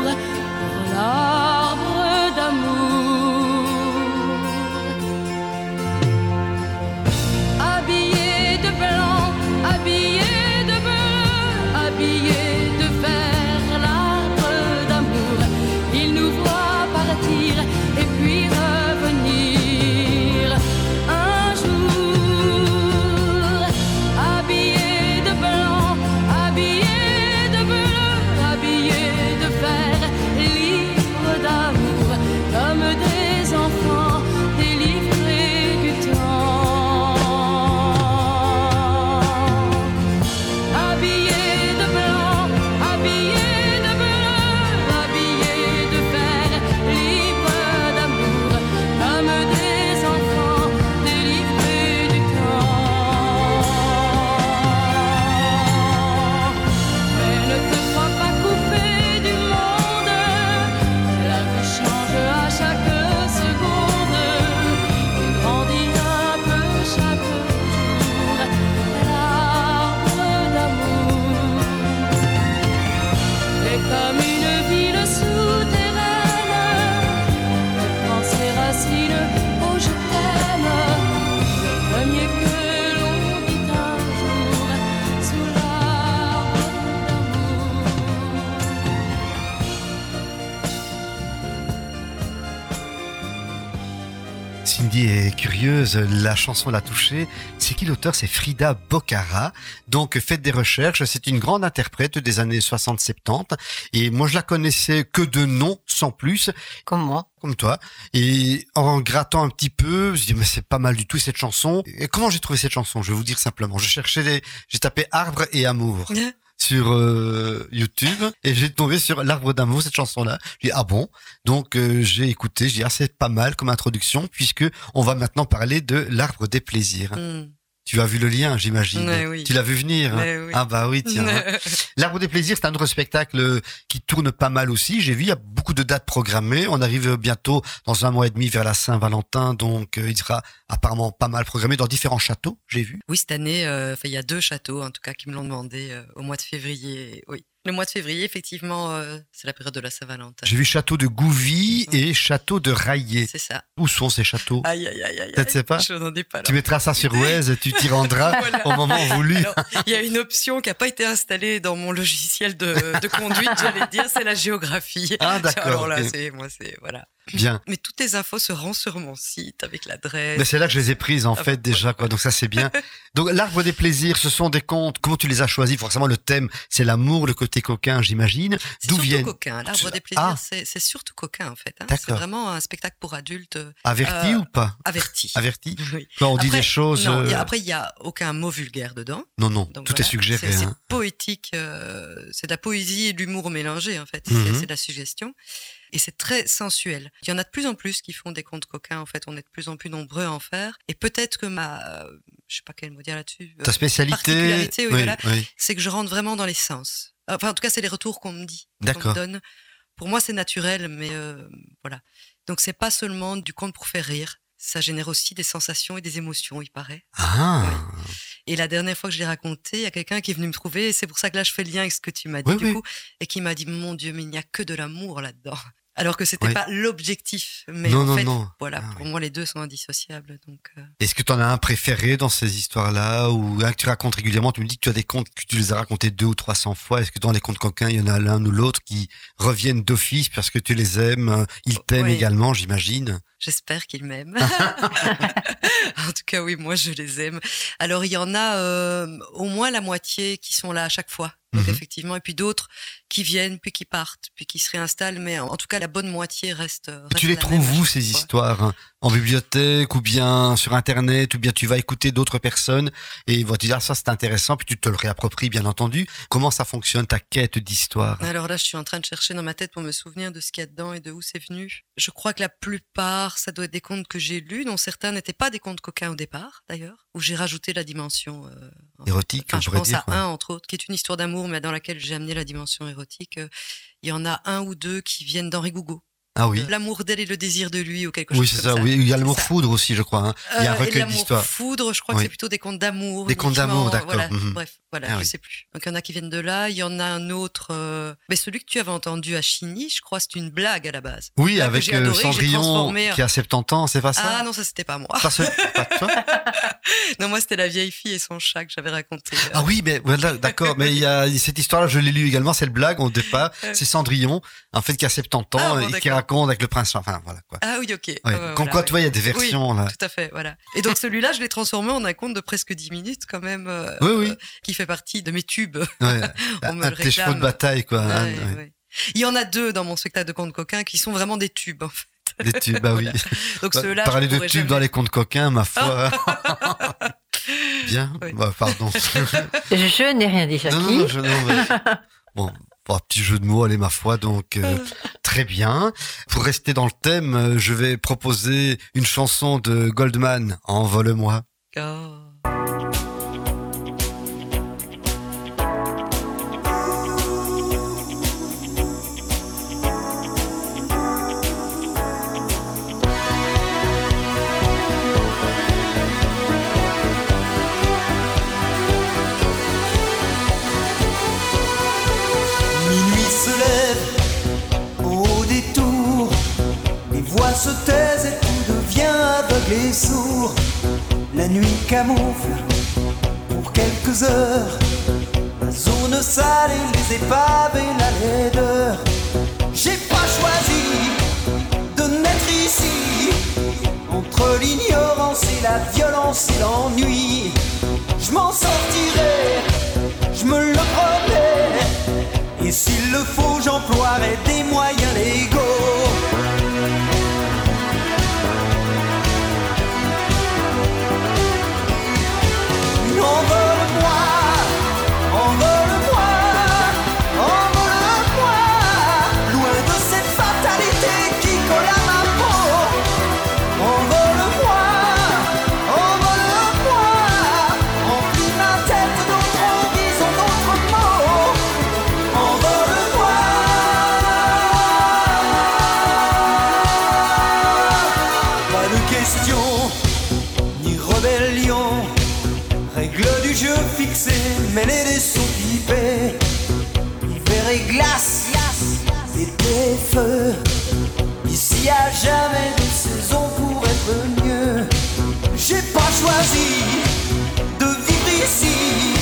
curieuse, la chanson l'a touchée. C'est qui l'auteur? C'est Frida Bocara. Donc faites des recherches, c'est une grande interprète des années 60-70 et moi je la connaissais que de nom sans plus. Comme moi. Comme toi. Et en grattant un petit peu, je dis mais c'est pas mal du tout cette chanson. Et comment j'ai trouvé cette chanson? Je vais vous dire simplement. Je cherchais les... j'ai tapé arbre et amour. sur euh, YouTube et j'ai tombé sur l'arbre d'amour cette chanson là j'ai ah bon? Donc euh, j'ai écouté j'ai dit ah c'est pas mal comme introduction puisque on va maintenant parler de l'arbre des plaisirs. Hmm. Tu as vu le lien j'imagine oui. tu l'as vu venir hein oui. ah bah oui tiens l'arbre des plaisirs c'est un autre spectacle qui tourne pas mal aussi j'ai vu il y a beaucoup de dates programmées on arrive bientôt dans un mois et demi vers la Saint-Valentin donc euh, il sera apparemment pas mal programmé dans différents châteaux j'ai vu Oui, cette année, euh, il y a deux châteaux, en tout cas, qui me l'ont demandé euh, au mois de février. Oui. Le mois de février, effectivement, euh, c'est la période de la Saint-Valentin. j'ai vu château de Gouvy et château de Raillé C'est ça. où sont ces châteaux? Aïe, aïe, aïe, aïe. Aïe. sais pas Je n'en ai pas là. Tu mettras ça sur Waze, tu t'y rendras Voilà. au moment voulu. Il y a une option qui n'a pas été installée dans mon logiciel de, de conduite, j'allais dire, c'est la géographie. Ah, d'accord, Alors là, c'est, moi, c'est, voilà. Bien. Mais toutes les infos seront sur mon site avec l'adresse. Mais c'est là que je les ai prises en Ah, fait déjà quoi. Donc ça c'est bien. Donc l'arbre des plaisirs, ce sont des contes. Comment tu les as choisis? Forcément le thème c'est l'amour, le côté coquin, j'imagine. D'où viennent coquin. L'arbre des plaisirs, Ah. c'est, surtout coquin, en fait. hein. C'est vraiment un spectacle pour adultes euh, Avertis Euh, ou pas? avertis. Avertis. Oui. Quand on dit des choses. Non, euh, après, il n'y a aucun mot vulgaire dedans. Non non, Donc tout voilà, est suggéré. C'est, hein. poétique, euh, c'est de la poésie et de l'humour mélangé, en fait. Mhm. C'est de la suggestion. Et c'est très sensuel. Il y en a de plus en plus qui font des contes coquins, en fait. On est de plus en plus nombreux à en faire. Et peut-être que ma, euh, je sais pas quel mot dire là-dessus. euh, Ta spécialité. particularité, oui, voilà. oui. c'est que je rentre vraiment dans les sens. Enfin, en tout cas, c'est les retours qu'on me dit, qu'on me donne. Pour moi, c'est naturel, mais euh, voilà. Donc, c'est pas seulement du conte pour faire rire. Ça génère aussi des sensations et des émotions, il paraît. Ah. Et la dernière fois que je l'ai raconté, il y a quelqu'un qui est venu me trouver, et c'est pour ça que là, je fais le lien avec ce que tu m'as dit, Oui, du oui. coup, et qui m'a dit, mon Dieu, mais il n'y a que de l'amour là-dedans. Alors que c'était Oui. pas l'objectif. Mais Non, en non, fait, non. voilà, Ah, pour moi, les deux sont indissociables. Donc, euh, Est-ce que tu en as un préféré dans ces histoires-là ou un que tu racontes régulièrement? Tu me dis que tu as des contes que tu les as racontés deux ou trois cents fois. Est-ce que dans les contes coquins, il y en a l'un ou l'autre qui reviennent d'office parce que tu les aimes euh, Ils t'aiment également, j'imagine. J'espère qu'ils m'aiment. en tout cas, oui, moi, je les aime. Alors, il y en a euh, au moins la moitié qui sont là à chaque fois. Donc, Mhm. effectivement, et puis d'autres qui viennent, puis qui partent, puis qui se réinstallent. Mais en, tout cas, la bonne moitié reste. reste tu les trouves où ces fois. histoires hein? En bibliothèque ou bien sur Internet ou bien tu vas écouter d'autres personnes et ils vont te dire ah, ça c'est intéressant puis tu te le réappropries bien entendu. Comment ça fonctionne ta quête d'histoire? Alors là, je suis en train de chercher dans ma tête pour me souvenir de ce qu'il y a dedans et de où c'est venu. Je crois que la plupart, ça doit être des contes que j'ai lus, dont certains n'étaient pas des contes coquins au départ, d'ailleurs, où j'ai rajouté la dimension euh, Érotique, Enfin, je pense dire. à quoi. un, entre autres, qui est une histoire d'amour, mais dans laquelle j'ai amené la dimension érotique. Euh, Il y en a un ou deux qui viennent d'Henri Gougo. Ah oui. L'amour d'elle et le désir de lui, ou quelque Oui, chose c'est comme ça. ça. Oui, il y a l'amour C'est ça. foudre aussi, je crois. hein. Il y a un Euh, recueil l'amour d'histoires. foudre, je crois Oui. que c'est plutôt des contes d'amour. Des contes d'amour, d'accord. Voilà, Mhm. bref, voilà, Ah je oui. sais plus. Donc il y en a qui viennent de là. Il y en a un autre, euh, mais celui que tu avais entendu à Chigny, je crois, c'est une blague à la base. Oui, Là, avec euh, adoré, Cendrillon qui a 70 ans, c'est pas ça? Ah non, ça c'était pas moi. Ce- pas toi? Non, moi c'était la vieille fille et son chat que j'avais raconté. euh, Ah oui, mais voilà, d'accord. mais il y a cette histoire-là, je l'ai lu également. C'est le blague au départ. C'est Cendrillon, en fait, qui a 70 ans Ah, bon, et qui d'accord. Raconte avec le prince. Enfin, voilà quoi. Ah oui, ok. Ouais. Ah ouais, Comme voilà, quoi, ouais. tu vois, il y a des versions là. Tout à fait, voilà. Et donc celui-là, je l'ai transformé en un conte de presque 10 minutes quand même, euh, Oui, oui. euh, qui fait partie de mes tubes. Ouais. On me un le de tes chevaux de bataille, quoi. hein, Ouais, ouais. ouais. Il y en a deux dans mon spectacle de contes coquins qui sont vraiment des tubes. En fait. Des tubes, bah oui. Donc Bah, ceux-là, Parler de tubes jamais- dans les contes coquins, ma foi. Bien. Oui. Bah, pardon. Je n'ai rien dit, Jackie. non, je, non, mais- Bon. Un petit jeu de mots, allez, ma foi, donc euh, très bien. Pour rester dans le thème, euh, je vais proposer une chanson de Goldman, Envole-moi. Oh. Se taisent et tout devient aveugle et sourd. La nuit camoufle pour quelques heures la zone sale et les épaves et la laideur. J'ai pas choisi de naître ici, entre lignes la violence et l'ennui. Je m'en sortirai, je me le promets. Et s'il le faut, j'emploierai des moyens légaux. Ici y a jamais de saison pour être mieux. J'ai pas choisi de vivre ici.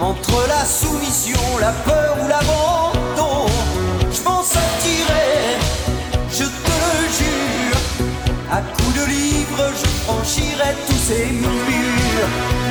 Entre la soumission, la peur ou l'abandon, je m'en sortirai, je te le jure. À coups de livres, je franchirai tous ces murs.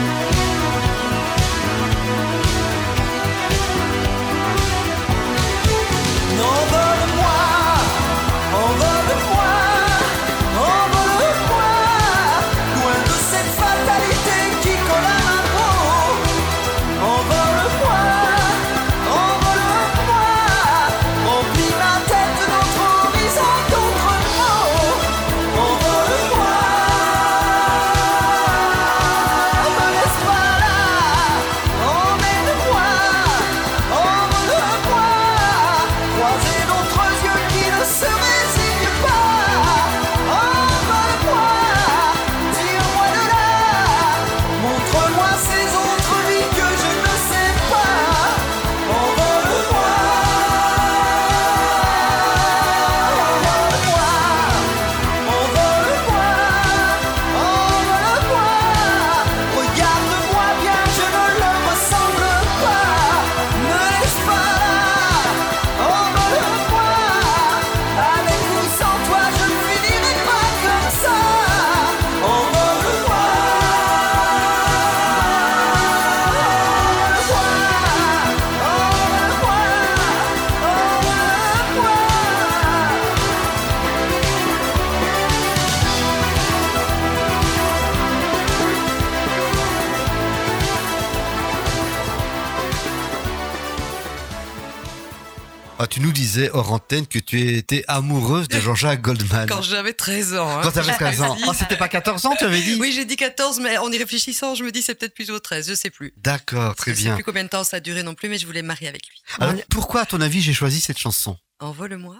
Disais hors antenne que tu étais amoureuse de Jean-Jacques Goldman. Quand j'avais 13 ans. hein. Quand t'avais 13 ans. Ah, c'était pas 14 ans, tu avais dit? Oui, j'ai dit 14, mais en y réfléchissant, je me dis c'est peut-être plutôt 13, je sais plus. D'accord, très Je sais bien. plus combien de temps ça a duré non plus, mais je voulais me marier avec lui. Alors, pourquoi, à ton avis, j'ai choisi cette chanson? Envole-moi.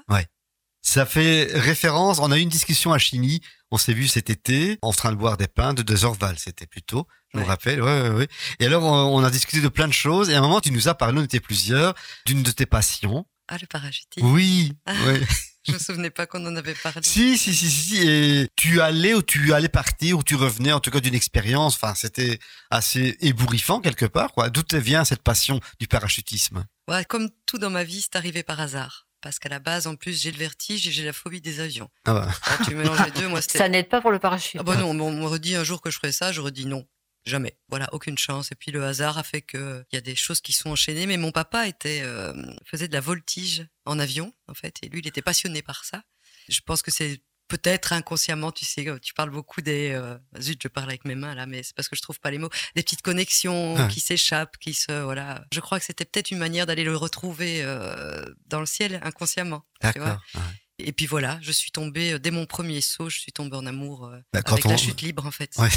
Ça fait référence, on a eu une discussion à Chigny, on s'est vu cet été, en train de boire des pains de deux Orval, c'était plutôt, je me Ouais. rappelle, ouais, ouais, ouais. Et alors, on, on a discuté de plein de choses, et à un moment, tu nous as parlé, on était plusieurs, d'une de tes passions. Ah, le parachutisme. Oui, Ah. ouais. Je me souvenais pas qu'on en avait parlé. Si, si, si, si, si, et tu allais ou tu allais partir ou tu revenais en tout cas d'une expérience. Enfin, c'était assez ébouriffant quelque part, quoi. D'où te vient cette passion du parachutisme? Ouais, comme tout dans ma vie, c'est arrivé par hasard. Parce qu'à la base, en plus, j'ai le vertige et j'ai la phobie des avions. Ah bah. Quand tu mélanges les deux, moi, c'était. Ça n'aide pas pour le parachute. Ah bah non, on m'aurait dit un jour que je ferais ça, j'aurais dit non. Jamais. Voilà, aucune chance. Et puis le hasard a fait que il y a des choses qui sont enchaînées. Mais mon papa était euh, faisait de la voltige en avion, en fait, et lui, il était passionné par ça. Je pense que c'est peut-être inconsciemment, tu sais, tu parles beaucoup des euh, zut, je parle avec mes mains là, mais c'est parce que je trouve pas les mots, des petites connexions Ah. qui s'échappent, qui se voilà. Je crois que c'était peut-être une manière d'aller le retrouver euh, dans le ciel inconsciemment. tu vois. D'accord. ouais. Et puis voilà, je suis tombée euh, dès mon premier saut, je suis tombée en amour euh, Bah, avec la chute libre en fait. Ouais.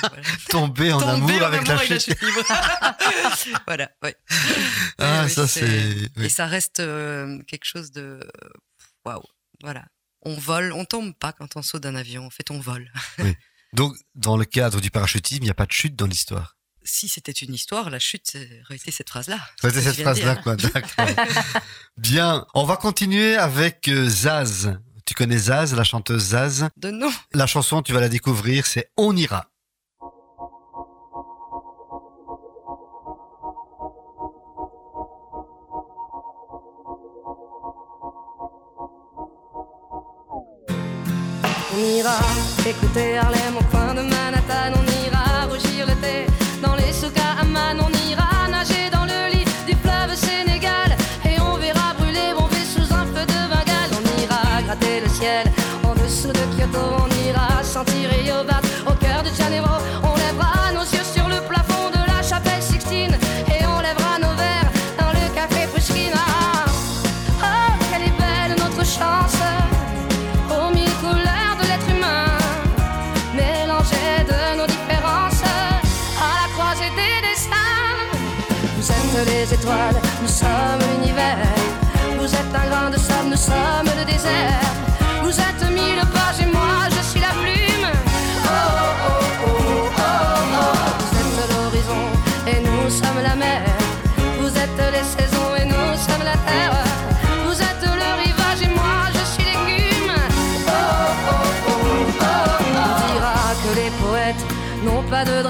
Voilà. Tomber en Tombée amour en avec amour la chute. libre. voilà, ouais. Ah, Ouais, ça oui, c'est. oui. Et ça reste euh, quelque chose de waouh. Voilà. On vole, on tombe pas quand on saute d'un avion. En fait, on vole. Donc, dans le cadre du parachutisme, il n'y a pas de chute dans l'histoire. Si c'était une histoire, la chute aurait été cette phrase-là. C'était cette phrase-là, quoi. D'accord. Bien. On va continuer avec euh, Zaz. Tu connais Zaz, la chanteuse Zaz? De nom. La chanson, tu vas la découvrir, c'est On ira. On ira écouter Harlem todo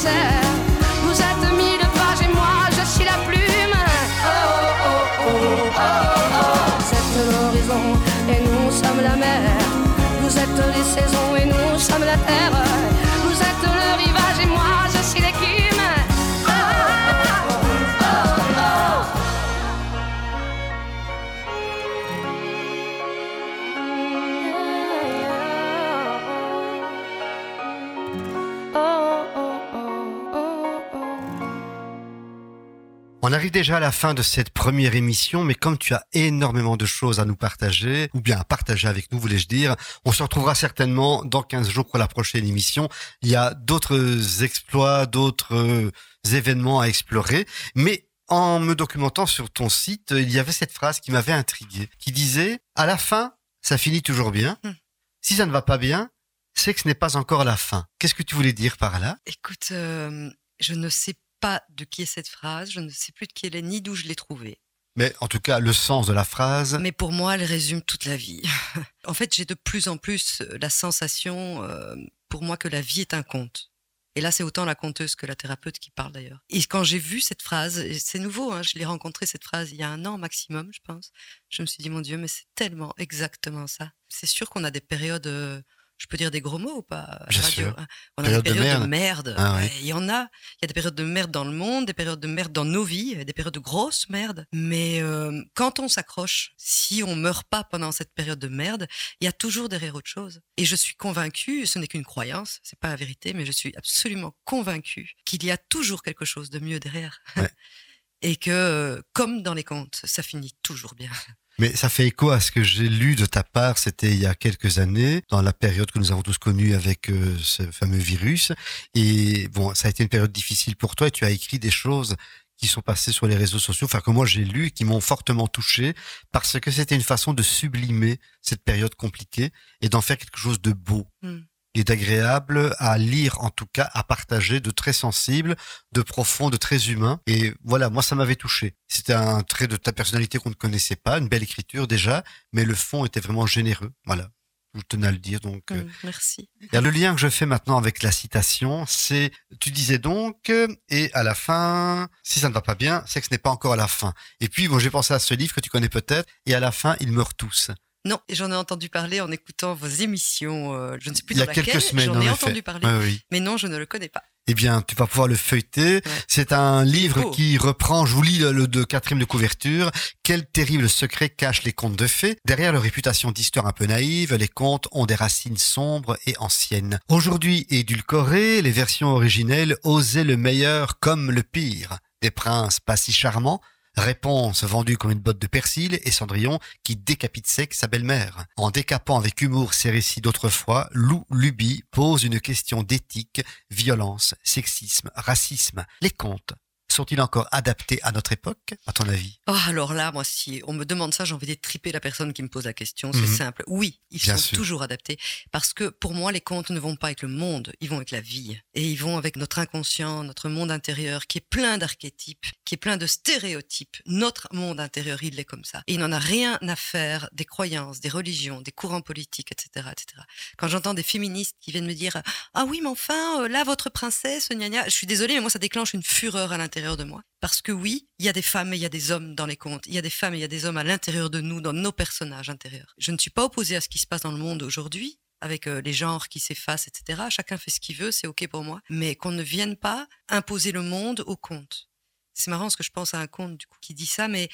Vous êtes mille pages et moi je suis la plume. Oh, oh, oh, oh, oh, oh. Vous êtes l'horizon et nous sommes la mer. Vous êtes les saisons et nous sommes la terre. On arrive déjà à la fin de cette première émission, mais comme tu as énormément de choses à nous partager, ou bien à partager avec nous, voulais-je dire, on se retrouvera certainement dans 15 jours pour la prochaine émission. Il y a d'autres exploits, d'autres euh, événements à explorer, mais en me documentant sur ton site, il y avait cette phrase qui m'avait intrigué, qui disait, à la fin, ça finit toujours bien. Hmm. Si ça ne va pas bien, c'est que ce n'est pas encore la fin. Qu'est-ce que tu voulais dire par là? Écoute, euh, je ne sais pas de qui est cette phrase, je ne sais plus de qui elle est ni d'où je l'ai trouvée. Mais en tout cas, le sens de la phrase. Mais pour moi, elle résume toute la vie. en fait, j'ai de plus en plus la sensation, euh, pour moi, que la vie est un conte. Et là, c'est autant la conteuse que la thérapeute qui parle d'ailleurs. Et quand j'ai vu cette phrase, c'est nouveau, hein, je l'ai rencontrée cette phrase il y a un an maximum, je pense. Je me suis dit, mon Dieu, mais c'est tellement exactement ça. C'est sûr qu'on a des périodes, euh, je peux dire des gros mots ou pas Bien radio, sûr. hein. On a Période des de périodes de merde. merde. Ah ouais. Ouais, Il y en a. Il y a des périodes de merde dans le monde, des périodes de merde dans nos vies, des périodes de grosse merde. Mais euh, quand on s'accroche, si on meurt pas pendant cette période de merde, il y a toujours derrière autre chose. Et je suis convaincue, ce n'est qu'une croyance, c'est pas la vérité, mais je suis absolument convaincue qu'il y a toujours quelque chose de mieux derrière. Ouais. Et que, euh, comme dans les contes, ça finit toujours bien. Mais ça fait écho à ce que j'ai lu de ta part, c'était il y a quelques années, dans la période que nous avons tous connue avec euh, ce fameux virus. Et bon, ça a été une période difficile pour toi et tu as écrit des choses qui sont passées sur les réseaux sociaux, enfin que moi j'ai lu qui m'ont fortement touché parce que c'était une façon de sublimer cette période compliquée et d'en faire quelque chose de beau Hmm. et d'agréable à lire en tout cas, à partager, de très sensible, de profond, de très humain. Et voilà, moi ça m'avait touché. C'était un trait de ta personnalité qu'on ne connaissait pas, une belle écriture déjà, mais le fond était vraiment généreux. Voilà, je tenais à le dire. Donc, euh, Mm, Merci. et le lien que je fais maintenant avec la citation, c'est, tu disais donc, euh, et à la fin, si ça ne va pas bien, c'est que ce n'est pas encore à la fin. Et puis, bon, j'ai pensé à ce livre que tu connais peut-être, et à la fin, ils meurent tous. Non, j'en ai entendu parler en écoutant vos émissions. euh, je ne sais plus Il y a dans laquelle, quelques semaines, J'en en ai entendu parler, oui. mais non, je ne le connais pas. Eh bien, tu vas pouvoir le feuilleter. C'est un livre qui reprend, je vous lis le, le de quatrième de couverture, quel terrible secret cachent les contes de fées? Derrière leur réputation d'histoire un peu naïve, les contes ont des racines sombres et anciennes. Aujourd'hui édulcorées, les versions originelles osaient le meilleur comme le pire. Des princes pas si charmants, Réponse vendue comme une botte de persil et Cendrillon qui décapite sec sa belle-mère. En décapant avec humour ses récits d'autrefois, Lou Luby pose une question d'éthique, violence, sexisme, racisme. Les contes sont-ils encore adaptés à notre époque, à ton avis? Oh, alors là, moi, si on me demande ça, j'ai envie de triper la personne qui me pose la question. C'est Mhm. simple. Oui, ils Bien sont sûr. toujours adaptés. Parce que pour moi, les contes ne vont pas avec le monde, ils vont avec la vie. Et ils vont avec notre inconscient, notre monde intérieur, qui est plein d'archétypes, qui est plein de stéréotypes. Notre monde intérieur, il est comme ça. Et il n'en a rien à faire des croyances, des religions, des courants politiques, etc. etc. Quand j'entends des féministes qui viennent me dire Ah oui, mais enfin, euh, là, votre princesse, gna gna, je suis désolée, mais moi, ça déclenche une fureur à l'intérieur de moi. Parce que oui, il y a des femmes et il y a des hommes dans les contes. Il y a des femmes et il y a des hommes à l'intérieur de nous, dans nos personnages intérieurs. Je ne suis pas opposée à ce qui se passe dans le monde aujourd'hui, avec euh, les genres qui s'effacent, etc. Chacun fait ce qu'il veut, c'est OK pour moi. Mais qu'on ne vienne pas imposer le monde au conte. C'est marrant parce que je pense à un conte du coup qui dit ça, mais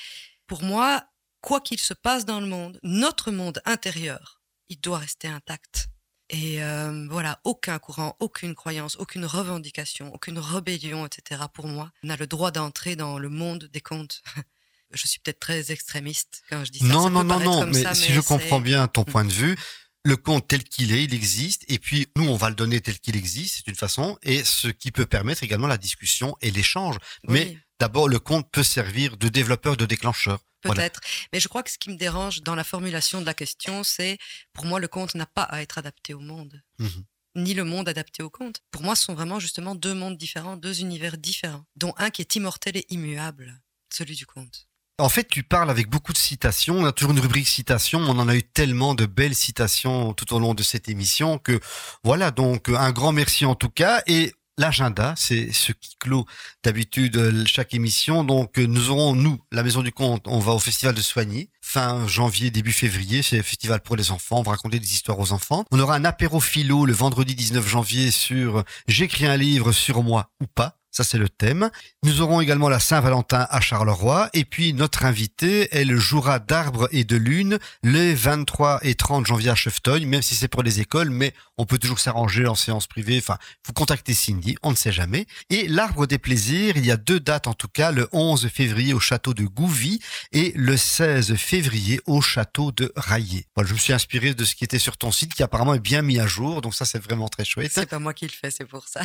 pour moi, quoi qu'il se passe dans le monde, notre monde intérieur, il doit rester intact. Et euh, voilà, aucun courant, aucune croyance, aucune revendication, aucune rébellion, etc. pour moi, n'a le droit d'entrer dans le monde des contes. je suis peut-être très extrémiste quand je dis ça. Non, Ça non, non, non, mais ça, si mais je comprends bien ton point de vue, le conte tel qu'il est, il existe, et puis nous, on va le donner tel qu'il existe, c'est une façon, et ce qui peut permettre également la discussion et l'échange. Mais d'abord, le conte peut servir de développeur, de déclencheur. Voilà. Peut-être. Mais je crois que ce qui me dérange dans la formulation de la question, c'est pour moi, le conte n'a pas à être adapté au monde. Mhm. Ni le monde adapté au conte. Pour moi, ce sont vraiment justement deux mondes différents, deux univers différents, dont un qui est immortel et immuable, celui du conte. En fait, tu parles avec beaucoup de citations. On a toujours une rubrique citations. On en a eu tellement de belles citations tout au long de cette émission que voilà. Donc, un grand merci en tout cas. Et l'agenda, c'est ce qui clôt d'habitude euh, chaque émission. Donc, euh, nous aurons, nous, la Maison du Conte, on va au Festival de Soigny. Fin janvier, début février, c'est le festival pour les enfants. On va raconter des histoires aux enfants. On aura un apéro philo le vendredi 19 janvier sur J'écris un livre sur moi ou pas. Ça, c'est le thème. Nous aurons également la Saint-Valentin à Charleroi. Et puis, notre invité, elle jouera d'arbres et de lune les 23 et 30 janvier à Chefteuil, même si c'est pour les écoles, mais on peut toujours s'arranger en séance privée. Enfin, vous contactez Cindy, on ne sait jamais. Et l'arbre des plaisirs, il y a deux dates en tout cas, le 11 février au château de Gouvy et le 16 février au château de Raillé. Voilà, je me suis inspiré de ce qui était sur ton site, qui apparemment est bien mis à jour. Donc ça, c'est vraiment très chouette. C'est pas moi qui le fais, c'est pour ça.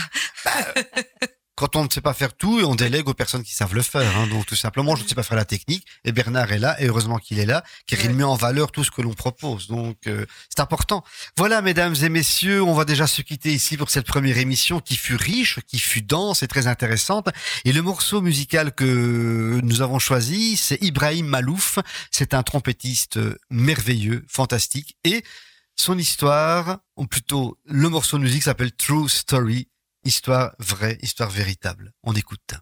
Quand on ne sait pas faire tout, on délègue aux personnes qui savent le faire. hein. Donc tout simplement, je ne sais pas faire la technique. Et Bernard est là, et heureusement qu'il est là, car il met en valeur tout ce que l'on propose. Donc euh, c'est important. Voilà, mesdames et messieurs, on va déjà se quitter ici pour cette première émission qui fut riche, qui fut dense et très intéressante. Et le morceau musical que nous avons choisi, c'est Ibrahim Malouf. C'est un trompettiste merveilleux, fantastique. Et son histoire, ou plutôt le morceau de musique s'appelle True Story. Histoire vraie, histoire véritable. On écoute.